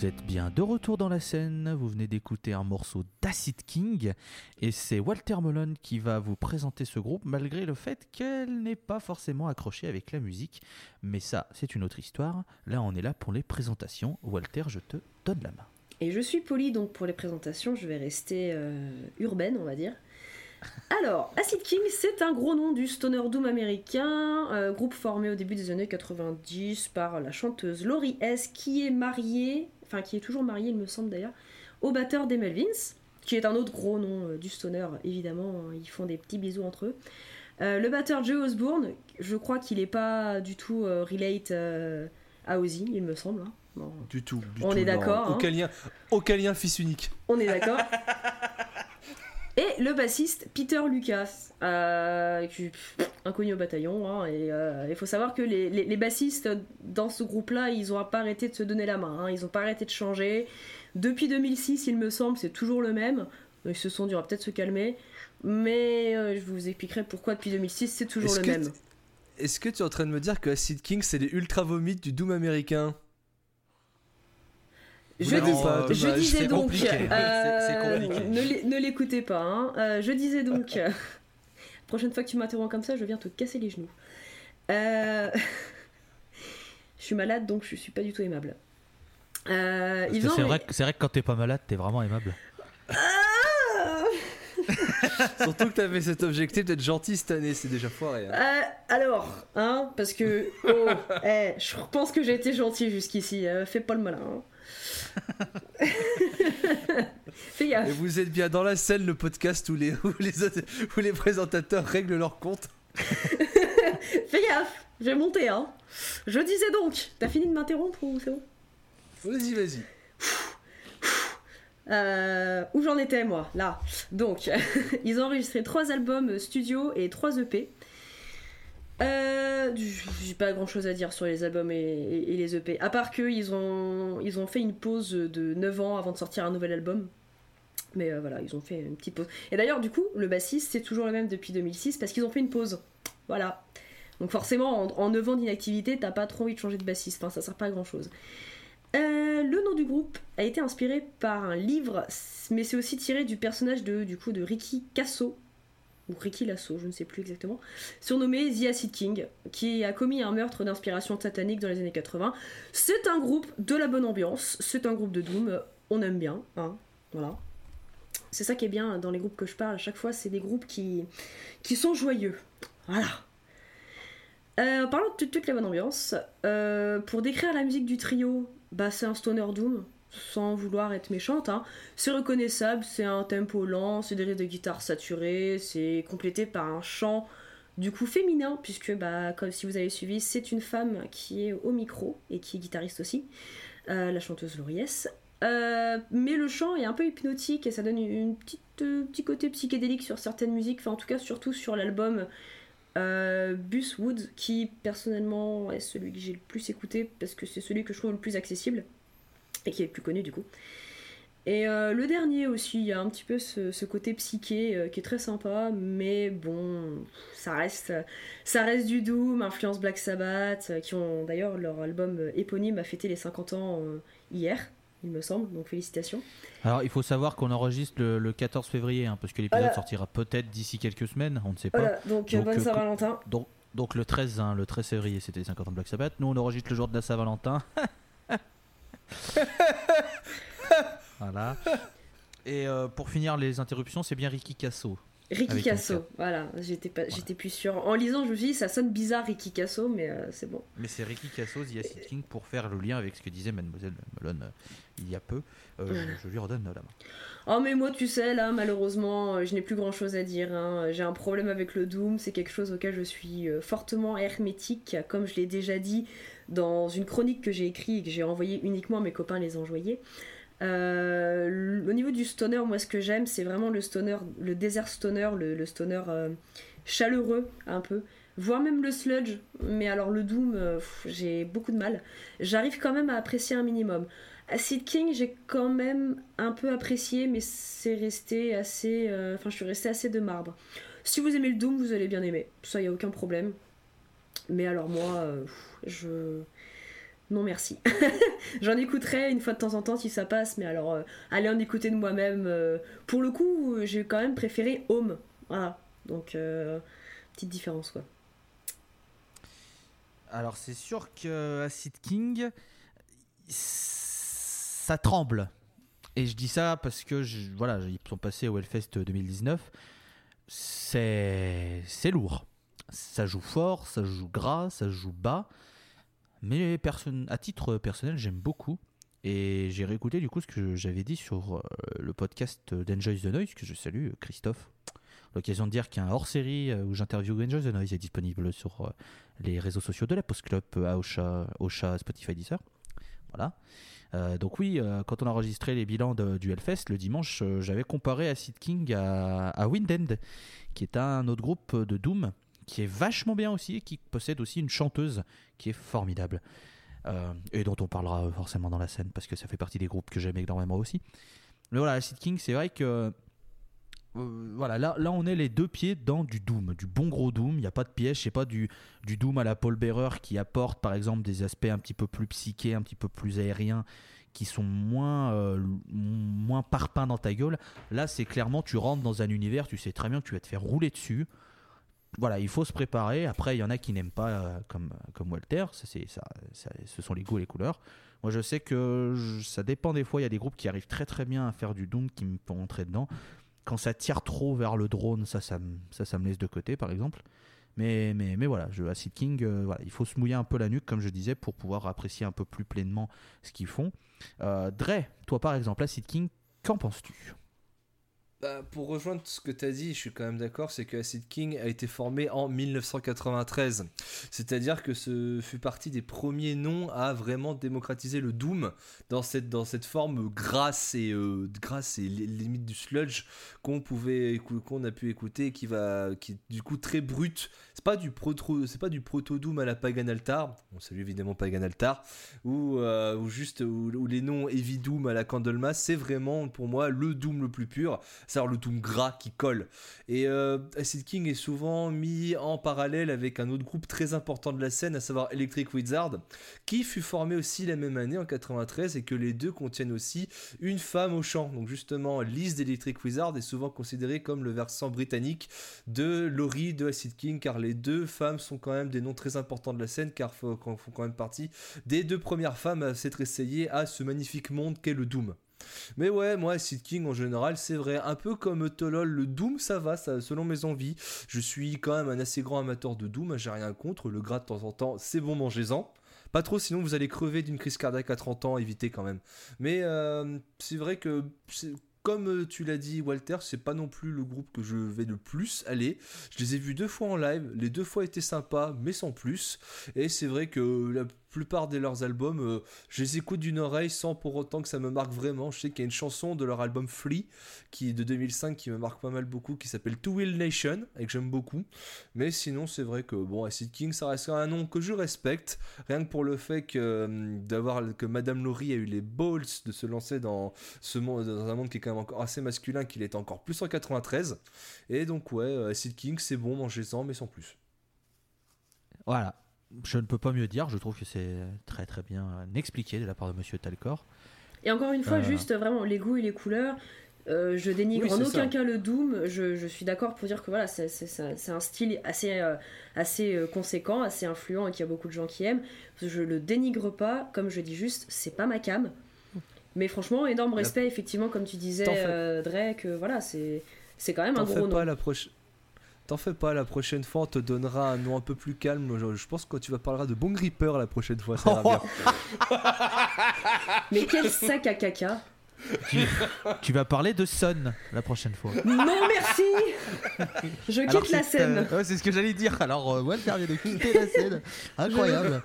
Vous êtes bien de retour dans la scène, vous venez d'écouter un morceau d'Acid King et c'est Walter Malone qui va vous présenter ce groupe malgré le fait qu'elle n'est pas forcément accrochée avec la musique. Mais ça, c'est une autre histoire. Là, on est là pour les présentations. Walter, je te donne la main. Et je suis polie, donc pour les présentations, je vais rester euh, urbaine, on va dire. Alors, Acid King, c'est un gros nom du stoner doom américain, euh, groupe formé au début des années 90 par la chanteuse Laurie S, qui est mariée, enfin qui est toujours mariée, il me semble d'ailleurs, au batteur des Melvins, qui est un autre gros nom euh, du stoner, évidemment, hein, ils font des petits bisous entre eux. Euh, le batteur Joe Osborne, je crois qu'il n'est pas du tout relate à Ozzy, il me semble. hein. Bon, Du tout. du On tout, est d'accord, hein. Aucun lien, aucun lien fils unique. On est d'accord. Et le bassiste Peter Lucas, euh, qui- pff, inconnu au bataillon. hein, et euh, il faut savoir que les, les- les bassistes dans ce groupe-là, ils n'ont pas arrêté de se donner la main. hein, ils n'ont pas arrêté de changer. Depuis 2006, il me semble, c'est toujours le même. Ils se sont dit, on va peut-être se calmer. Mais euh, je vous expliquerai pourquoi depuis 2006, c'est toujours le même. Est-ce que tu es en train de me dire que Acid King c'est les ultra vomites du Doom américain? Je, l'avez dis- pas, je dommage. disais donc, compliqué. euh, C'est- c'est compliqué. ne ne l'écoutez pas. hein. Euh, je disais donc, euh, prochaine fois que tu m'interromps comme ça, je viens te casser les genoux. Euh, je suis malade donc je suis pas du tout aimable. Euh, c'est vrai, que- c'est vrai que quand t'es pas malade, t'es vraiment aimable. Ah Surtout que t'avais cet objectif d'être gentil cette année, c'est déjà foiré. hein. Euh, alors, hein, parce que oh, eh, je pense que j'ai été gentil jusqu'ici. euh, fais pas le malin. hein. Fais gaffe. Et vous êtes bien dans la scène, le podcast où les, où les, autres- où les présentateurs règlent leur compte. Fais gaffe, je vais monter, hein. Je disais donc, t'as fini de m'interrompre ou c'est bon? Vas-y, vas-y. Euh, Où j'en étais, moi? Là. Donc, ils ont enregistré trois albums studio et trois EP. Euh, J'ai pas grand chose à dire sur les albums et, les EP. À part qu'ils ont, ils ont fait une pause de 9 ans avant de sortir un nouvel album. Mais euh, voilà, ils ont fait une petite pause. Et d'ailleurs, du coup, le bassiste, c'est toujours le même depuis 2006 parce qu'ils ont fait une pause. Voilà. Donc forcément, en, en 9 ans d'inactivité, t'as pas trop envie de changer de bassiste. Enfin, ça sert pas à grand chose. Euh, le nom du groupe a été inspiré par un livre, mais c'est aussi tiré du personnage de, du coup, de Ricky Casso, ou Ricky Lasso, je ne sais plus exactement, surnommé The Acid King, qui a commis un meurtre d'inspiration satanique dans les années 80. C'est un groupe de la bonne ambiance, c'est un groupe de Doom, on aime bien, hein, voilà. C'est ça qui est bien dans les groupes que je parle, à chaque fois, c'est des groupes qui, sont joyeux. Voilà. Euh, parlons de toute la bonne ambiance. Euh, pour décrire la musique du trio, bah, c'est un stoner doom, sans vouloir être méchante. hein. C'est reconnaissable, c'est un tempo lent, c'est des riffs de guitare saturés, c'est complété par un chant du coup féminin, puisque bah, comme si vous avez suivi, c'est une femme qui est au micro et qui est guitariste aussi, euh, la chanteuse Laurie S. Euh, mais le chant est un peu hypnotique et ça donne une petite euh, petit côté psychédélique sur certaines musiques, en tout cas surtout sur l'album euh, Bus qui personnellement est celui que j'ai le plus écouté parce que c'est celui que je trouve le plus accessible et qui est le plus connu du coup. Et euh, le dernier aussi, il y a un petit peu ce, ce côté psyché euh, qui est très sympa, mais bon, ça reste, ça reste du doom, influence Black Sabbath, euh, qui ont d'ailleurs leur album éponyme a fêté les 50 ans hier, il me semble, donc félicitations. Alors, il faut savoir qu'on enregistre le, le 14 février, hein, parce que l'épisode Voilà. sortira peut-être d'ici quelques semaines, on ne sait pas. Voilà, donc, Donc, bonne Saint-Valentin. Donc, donc le 13, hein, le 13 février, c'était les 50 ans de Black Sabbath. Nous, on enregistre le jour de la Saint-Valentin. voilà. Et euh, pour finir les interruptions, c'est bien Ricky Casso. Ricky Casso, voilà, j'étais pas, j'étais plus sûre. En lisant, je me suis dit, ça sonne bizarre Ricky Casso, mais euh, c'est bon. Mais c'est Ricky Casso, The Acid King, pour faire le lien avec ce que disait Mademoiselle Malone euh, il y a peu. Euh, je, je lui redonne la main. Oh mais moi tu sais là malheureusement je n'ai plus grand chose à dire hein. j'ai un problème avec le Doom c'est quelque chose auquel je suis fortement hermétique comme je l'ai déjà dit dans une chronique que j'ai écrite et que j'ai envoyée uniquement à mes copains les enjoyer Euh, au niveau du stoner moi ce que j'aime c'est vraiment le stoner le désert stoner le, stoner euh, chaleureux un peu voire même le sludge mais alors le Doom euh, j'ai beaucoup de mal j'arrive quand même à apprécier un minimum Acid King, j'ai quand même un peu apprécié, mais c'est resté assez. euh, Enfin, je suis restée assez de marbre. Si vous aimez le Doom, vous allez bien aimer. Ça, y a aucun problème. Mais alors, moi, euh, je. non merci. J'en écouterai une fois de temps en temps si ça passe, mais alors euh, aller en écouter de moi-même. euh, pour le coup, j'ai quand même préféré Home. Voilà. Donc, petite différence quoi. Alors c'est sûr que Acid King, ça tremble. Et je dis ça parce que voilà, ils sont passés au Hellfest 2019. C'est c'est lourd. Ça joue fort, ça joue gras, ça joue bas. Mais à titre personnel, j'aime beaucoup. Et j'ai réécouté du coup ce que j'avais dit sur euh, le podcast d'Enjoy the Noise, que je salue, Christophe. L'occasion de dire qu'il y a un hors-série euh, où j'interviewe Enjoy the Noise est disponible sur euh, les réseaux sociaux de la Post Club, Aosha, Ocha, Spotify, Deezer. Voilà. Donc oui, quand on a enregistré les bilans de- du Hellfest le dimanche, j'avais comparé Acid King à, à Wind End, qui est un autre groupe de Doom qui est vachement bien aussi et qui possède aussi une chanteuse qui est formidable. Euh, et dont on parlera forcément dans la scène parce que ça fait partie des groupes que j'aime énormément aussi. Mais voilà, Acid King, c'est vrai que euh, voilà, là, là on est les deux pieds dans du Doom, du bon gros Doom. Il n'y a pas de piège, c'est pas du, du Doom à la Paul Bearer qui apporte par exemple des aspects un petit peu plus psychés, un petit peu plus aériens, qui sont moins, euh, moins parpaings dans ta gueule. Là, c'est clairement, tu rentres dans un univers, tu sais très bien que tu vas te faire rouler dessus. Voilà, il faut se préparer. Après, il y en a qui n'aiment pas, euh, comme, Walter, ce sont les goûts et les couleurs. Moi, je sais que ça dépend des fois. Il y a des groupes qui arrivent très très bien à faire du Doom qui me font entrer dedans. Quand ça tire trop vers le drone, ça, ça, ça, ça me laisse de côté, par exemple. Mais, voilà, je, Acid King, euh, il faut se mouiller un peu la nuque, comme je disais, pour pouvoir apprécier un peu plus pleinement ce qu'ils font. Euh, Dre, toi par exemple, Acid King, qu'en penses-tu? Bah, pour rejoindre ce que tu as dit, je suis quand même d'accord, c'est que Acid King a été formé en 1993. C'est-à-dire que ce fut partie des premiers noms à vraiment démocratiser le Doom dans cette, dans cette forme grasse et, euh, grasse et li- limite du sludge qu'on pouvait qu'on a pu écouter qui va qui est du coup très brut. C'est pas du proto c'est pas du proto Doom à la Pagan Altar. On salue évidemment Pagan Altar ou euh, ou juste ou les noms Heavy Doom à la Candlemas, c'est vraiment pour moi le Doom le plus pur c'est-à-dire le doom gras qui colle. Et euh, Acid King est souvent mis en parallèle avec un autre groupe très important de la scène, à savoir Electric Wizard, qui fut formé aussi la même année en 93 et que les deux contiennent aussi une femme au chant. Donc justement, Liz d'Electric Wizard est souvent considérée comme le versant britannique de Laurie de Acid King, car les deux femmes sont quand même des noms très importants de la scène, car font font quand même partie des deux premières femmes à s'être essayées à ce magnifique monde qu'est le Doom. Mais ouais, moi, Acid King en général, c'est vrai. Un peu comme Tolol, le Doom, ça va, selon mes envies. Je suis quand même un assez grand amateur de Doom, j'ai rien contre. Le gras de temps en temps, c'est bon, mangez-en. Pas trop, sinon vous allez crever d'une crise cardiaque à 30 ans, évitez quand même. Mais euh, c'est vrai que, comme tu l'as dit, Walter, c'est pas non plus le groupe que je vais le plus aller. Je les ai vus deux fois en live, les deux fois étaient sympas, mais sans plus. Et c'est vrai que plupart de leurs albums, euh, je les écoute d'une oreille sans pour autant que ça me marque vraiment. Je sais qu'il y a une chanson de leur album Flea qui est de 2005 qui me marque pas mal beaucoup qui s'appelle Two Will Nation et que j'aime beaucoup. Mais sinon, c'est vrai que bon, Acid King, ça reste un nom que je respecte. Rien que pour le fait que euh, d'avoir que Madame Laurie a eu les balls de se lancer dans ce monde, dans un monde qui est quand même encore assez masculin, qu'il est encore plus en 93. Et donc ouais, Acid King, c'est bon, mangez-en, mais sans plus. Voilà, je ne peux pas mieux dire, je trouve que c'est très très bien expliqué de la part de Monsieur Talcor. Et encore une fois, Euh. juste vraiment les goûts et les couleurs. euh, je dénigre Oui, en aucun ça. cas le Doom. Je, je suis d'accord pour dire que voilà, c'est un style assez, euh, assez conséquent, assez influent et qu'il y a beaucoup de gens qui aiment. Je le dénigre pas, comme je dis juste, c'est pas ma cam. Mais franchement, énorme respect, effectivement, comme tu disais, euh, que voilà, c'est c'est quand même un gros pas nom. la prochaine. T'en fais pas, la prochaine fois on te donnera un nom un peu plus calme. Je, je pense que tu vas parler de Bon Gripper la prochaine fois, ça ira bien. Mais quel sac à caca tu vas parler de Sun la prochaine fois. Non, merci Je quitte Alors, la scène. euh, ouais, c'est ce que j'allais dire. Alors, euh, Walter vient de quitter la scène. Incroyable.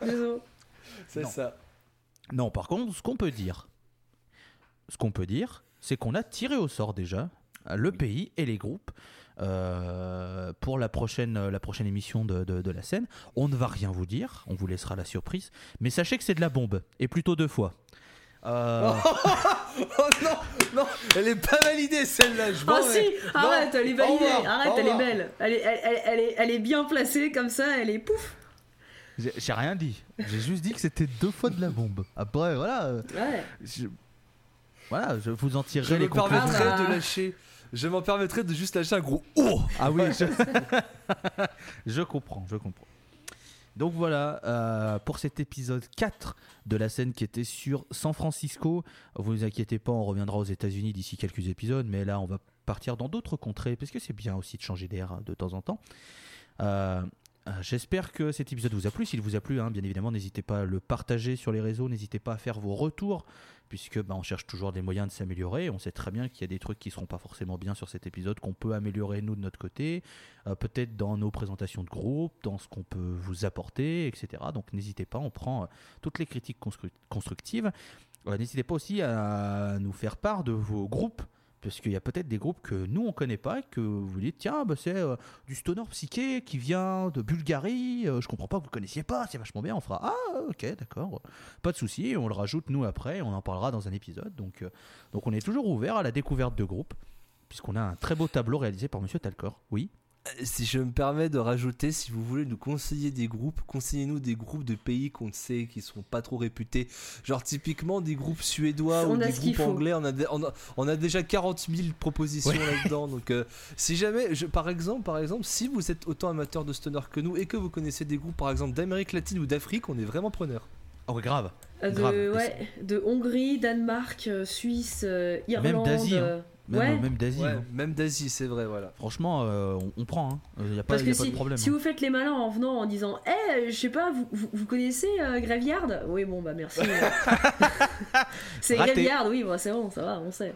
C'est ça. Non, par contre, ce qu'on peut dire, ce qu'on peut dire, c'est qu'on a tiré au sort déjà euh, le pays et les groupes euh, pour la prochaine, la prochaine émission de, de- de la scène. On ne va rien vous dire, on vous laissera la surprise, mais sachez que c'est de la bombe, et plutôt deux fois. Euh, Oh non, non, elle est pas validée celle-là. Je Ah vais. si, arrête, Non, elle est validée, revoir, arrête, elle est belle, elle est, elle, elle- elle est, elle est bien placée comme ça, elle est pouf. J'ai rien dit. J'ai juste dit que c'était deux fois de la bombe. Après, voilà. Ouais. je- Voilà, je vous en Je tirerai les me conclusions. Ah. de lâcher. Je m'en permettrais de juste lâcher un gros oh Ah oui, je... je comprends, je comprends. Donc voilà, euh, pour cet épisode 4 de la scène qui était sur San Francisco, vous inquiétez pas, on reviendra aux États-Unis d'ici quelques épisodes, mais là on va partir dans d'autres contrées, parce que c'est bien aussi de changer d'air de temps en temps. Euh, euh, J'espère que cet épisode vous a plu. S'il vous a plu, hein, bien évidemment, n'hésitez pas à le partager sur les réseaux, n'hésitez pas à faire vos retours, puisque bah, on cherche toujours des moyens de s'améliorer. On sait très bien qu'il y a des trucs qui seront pas forcément bien sur cet épisode, qu'on peut améliorer nous de notre côté, euh, peut-être dans nos présentations de groupe, dans ce qu'on peut vous apporter, etc. Donc n'hésitez pas, on prend euh, toutes les critiques constru- constructives. Euh, n'hésitez pas aussi à nous faire part de vos groupes. Parce qu'il y a peut-être des groupes que nous on connaît pas et que vous dites tiens bah, c'est euh, du stoner psyché qui vient de Bulgarie, euh, je comprends pas que vous connaissiez pas, c'est vachement bien, on fera ah ok d'accord, pas de souci, on le rajoute nous après, on en parlera dans un épisode. Donc, euh, donc on est toujours ouvert à la découverte de groupes, puisqu'on a un très beau tableau réalisé par Monsieur Talcor. Oui? Si je me permets de rajouter, si vous voulez nous conseiller des groupes, conseillez-nous des groupes de pays qu'on sait qui sont pas trop réputés. Genre typiquement des groupes suédois On ou a des groupes anglais. On a, dé- on, a, on a déjà 40 000 propositions Ouais. là-dedans. Donc euh, si jamais, je, par exemple, par exemple, si vous êtes autant amateur de stoner que nous et que vous connaissez des groupes par exemple d'Amérique latine ou d'Afrique, on est vraiment preneur. Oh ouais, grave. Euh, Grave. De, ouais, de Hongrie, Danemark, euh, Suisse, euh, Irlande. d'Asie, hein. Euh, Même, Ouais. euh, même d'Asie. Ouais, hein. même d'Asie, c'est vrai, voilà. Franchement, euh, on, on prend. Il n'y a pas, Parce y que a pas de problème. si hein. vous faites les malins en venant en disant Eh, je sais pas, vous, vous, vous connaissez euh, Graveyard? Oui, bon, bah merci. c'est. Graveyard, oui, bah, c'est bon, ça va, on sait.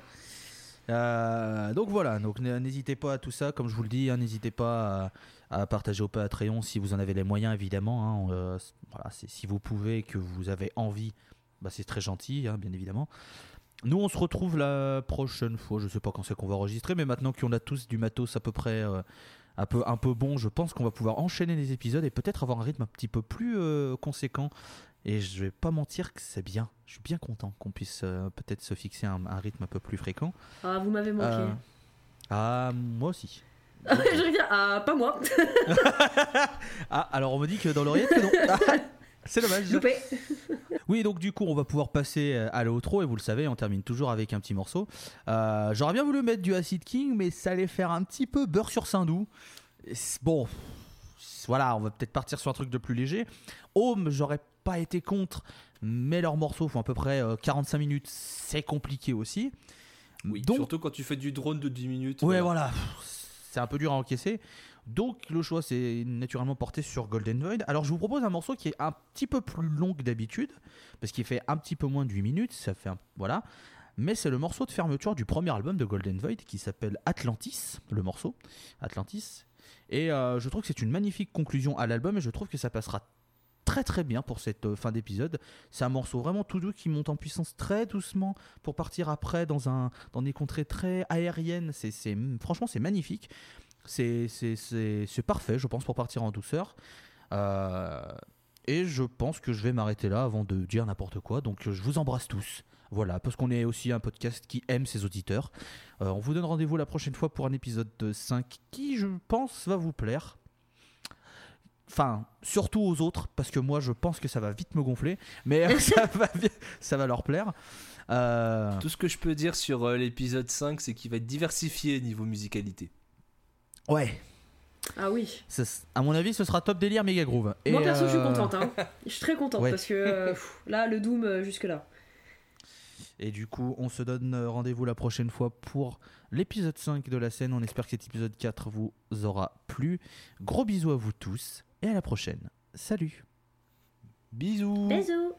Euh, donc voilà, donc n'hésitez pas à tout ça, comme je vous le dis, hein, n'hésitez pas à, à partager au Patreon si vous en avez les moyens, évidemment. hein, euh, voilà, si vous pouvez que vous avez envie, bah, c'est très gentil, hein, bien évidemment. Nous, on se retrouve la prochaine fois. Je sais pas quand c'est qu'on va enregistrer, mais maintenant qu'on a tous du matos à peu près euh, un, peu, un peu bon, je pense qu'on va pouvoir enchaîner les épisodes et peut-être avoir un rythme un petit peu plus euh, conséquent. Et je vais pas mentir que c'est bien. Je suis bien content qu'on puisse euh, peut-être se fixer un- un rythme un peu plus fréquent. Ah, vous m'avez manqué. Ah, moi aussi. je reviens, ah, pas moi, Ah, alors on me dit que dans l'oreillette, non. C'est dommage. loupé. Oui, donc du coup, on va pouvoir passer euh, à l'outro et vous le savez, on termine toujours avec un petit morceau. Euh, J'aurais bien voulu mettre du Acid King, mais ça allait faire un petit peu beurre sur c'est- Bon, voilà, on va peut-être partir sur un truc de plus léger. Home, j'aurais pas été contre, mais leurs morceaux font à peu près euh, 45 minutes, c'est compliqué aussi. donc, Surtout quand tu fais du drone de 10 minutes. Ouais, voilà. voilà. C'est un peu dur à encaisser. Donc, le choix s'est naturellement porté sur Golden Void. Alors, je vous propose un morceau qui est un petit peu plus long que d'habitude, parce qu'il fait un petit peu moins de 8 minutes. Ça fait un- Voilà. Mais c'est le morceau de fermeture du premier album de Golden Void qui s'appelle Atlantis, le morceau. Atlantis. Et euh, je trouve que c'est une magnifique conclusion à l'album et je trouve que ça passera très très bien pour cette euh, fin d'épisode. C'est un morceau vraiment tout doux qui monte en puissance très doucement pour partir après dans, un, dans des contrées très aériennes. C'est, franchement, c'est magnifique. C'est, parfait, je pense, pour partir en douceur. Euh, et je pense que je vais m'arrêter là avant de dire n'importe quoi. Donc je vous embrasse tous. Voilà, parce qu'on est aussi un podcast qui aime ses auditeurs. Euh, on vous donne rendez-vous la prochaine fois pour un épisode de 5 qui, je pense, va vous plaire. Enfin, surtout aux autres, parce que moi, je pense que ça va vite me gonfler, mais ça, va, ça va leur plaire. Euh, Tout ce que je peux dire sur l'épisode 5, c'est qu'il va être diversifié niveau musicalité. Ouais, Ah oui. ça- à mon avis, ce sera top délire méga groove. Et, Moi, perso, je suis euh, contente. Hein. Je suis très contente Ouais. parce que euh, pff, là, le Doom, euh, jusque-là. Et du coup, on se donne rendez-vous la prochaine fois pour l'épisode 5 de la scène. On espère que cet épisode 4 vous aura plu. Gros bisous à vous tous et à la prochaine. Salut Bisous Bisous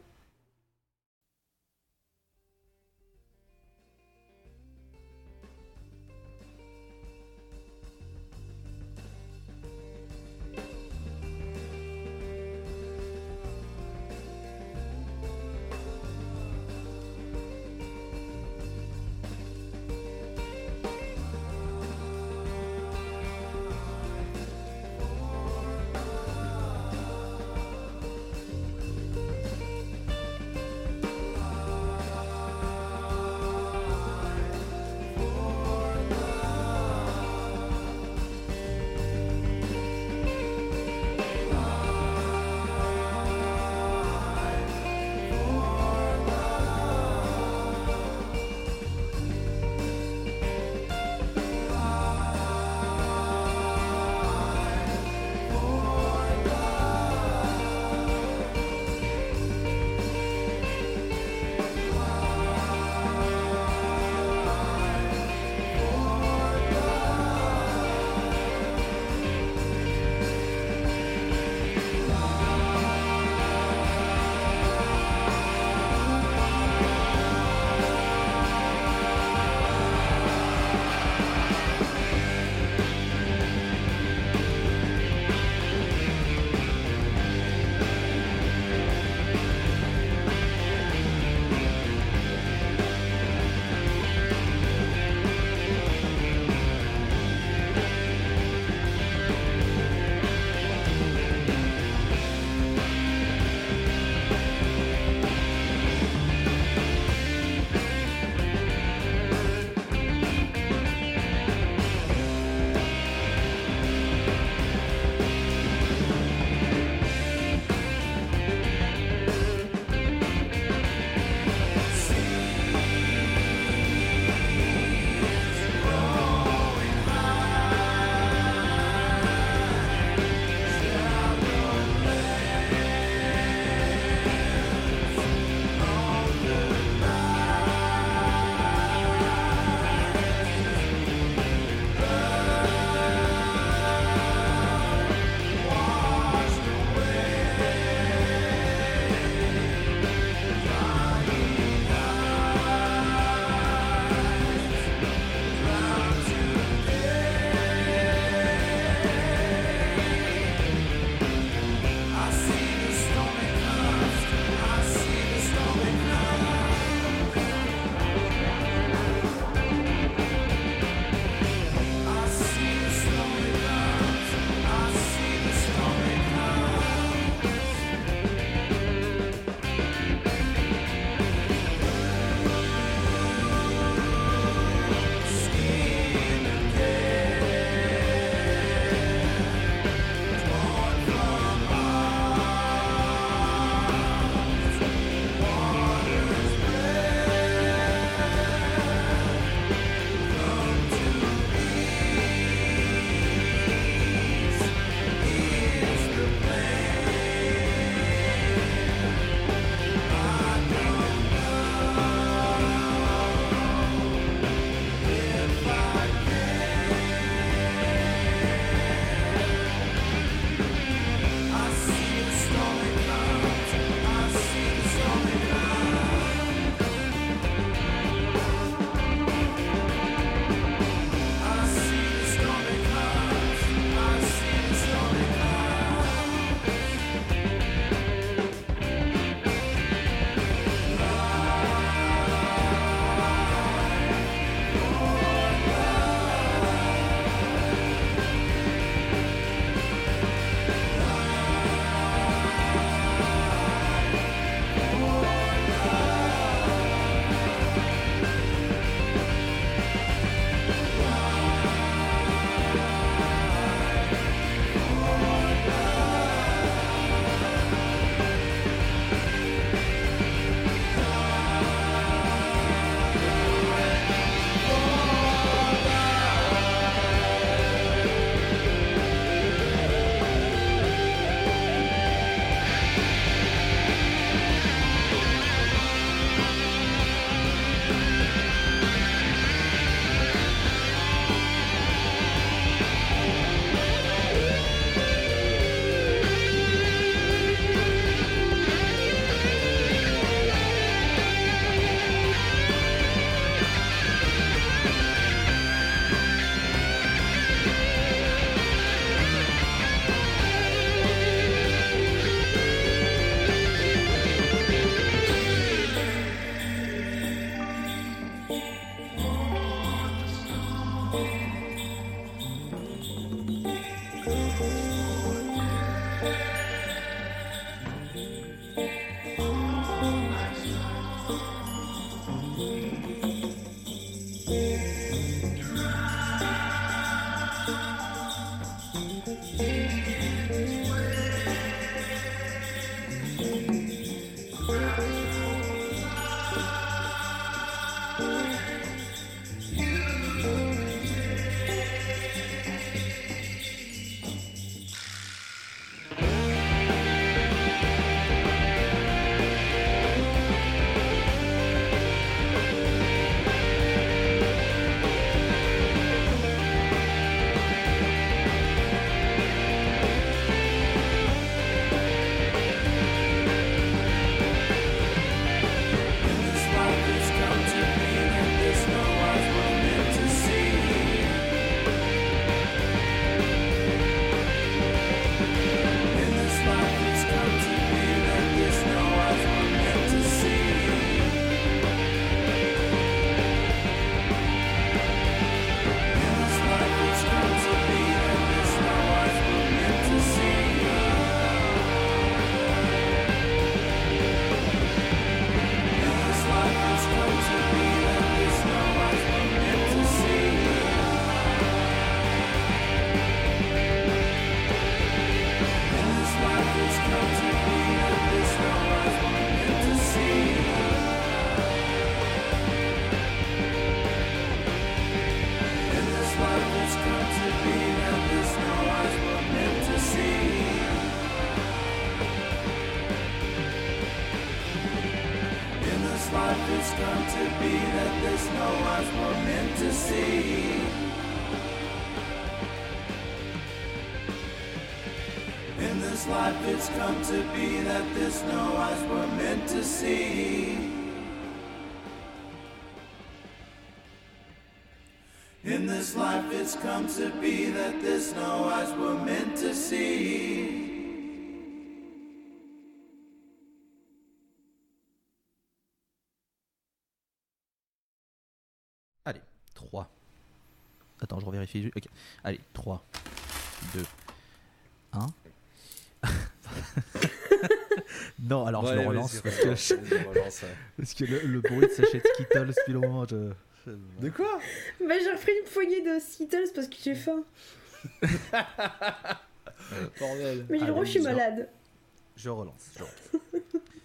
In this life, it's come to be that this no eyes were meant to see. Allez, 3. Attends, je revérifie. Ok. Allez, 3, 2, 1. non, alors Ouais, je le relance parce que, relance, vas-y, relance, ouais. parce que le, le bruit de sachet de Skittles depuis le moment, je- je- De quoi Bah, j'ai repris une poignée de Skittles parce que j'ai faim. Bordel. Mais Allez, Jérôme, je suis je- malade. Je relance. je relance.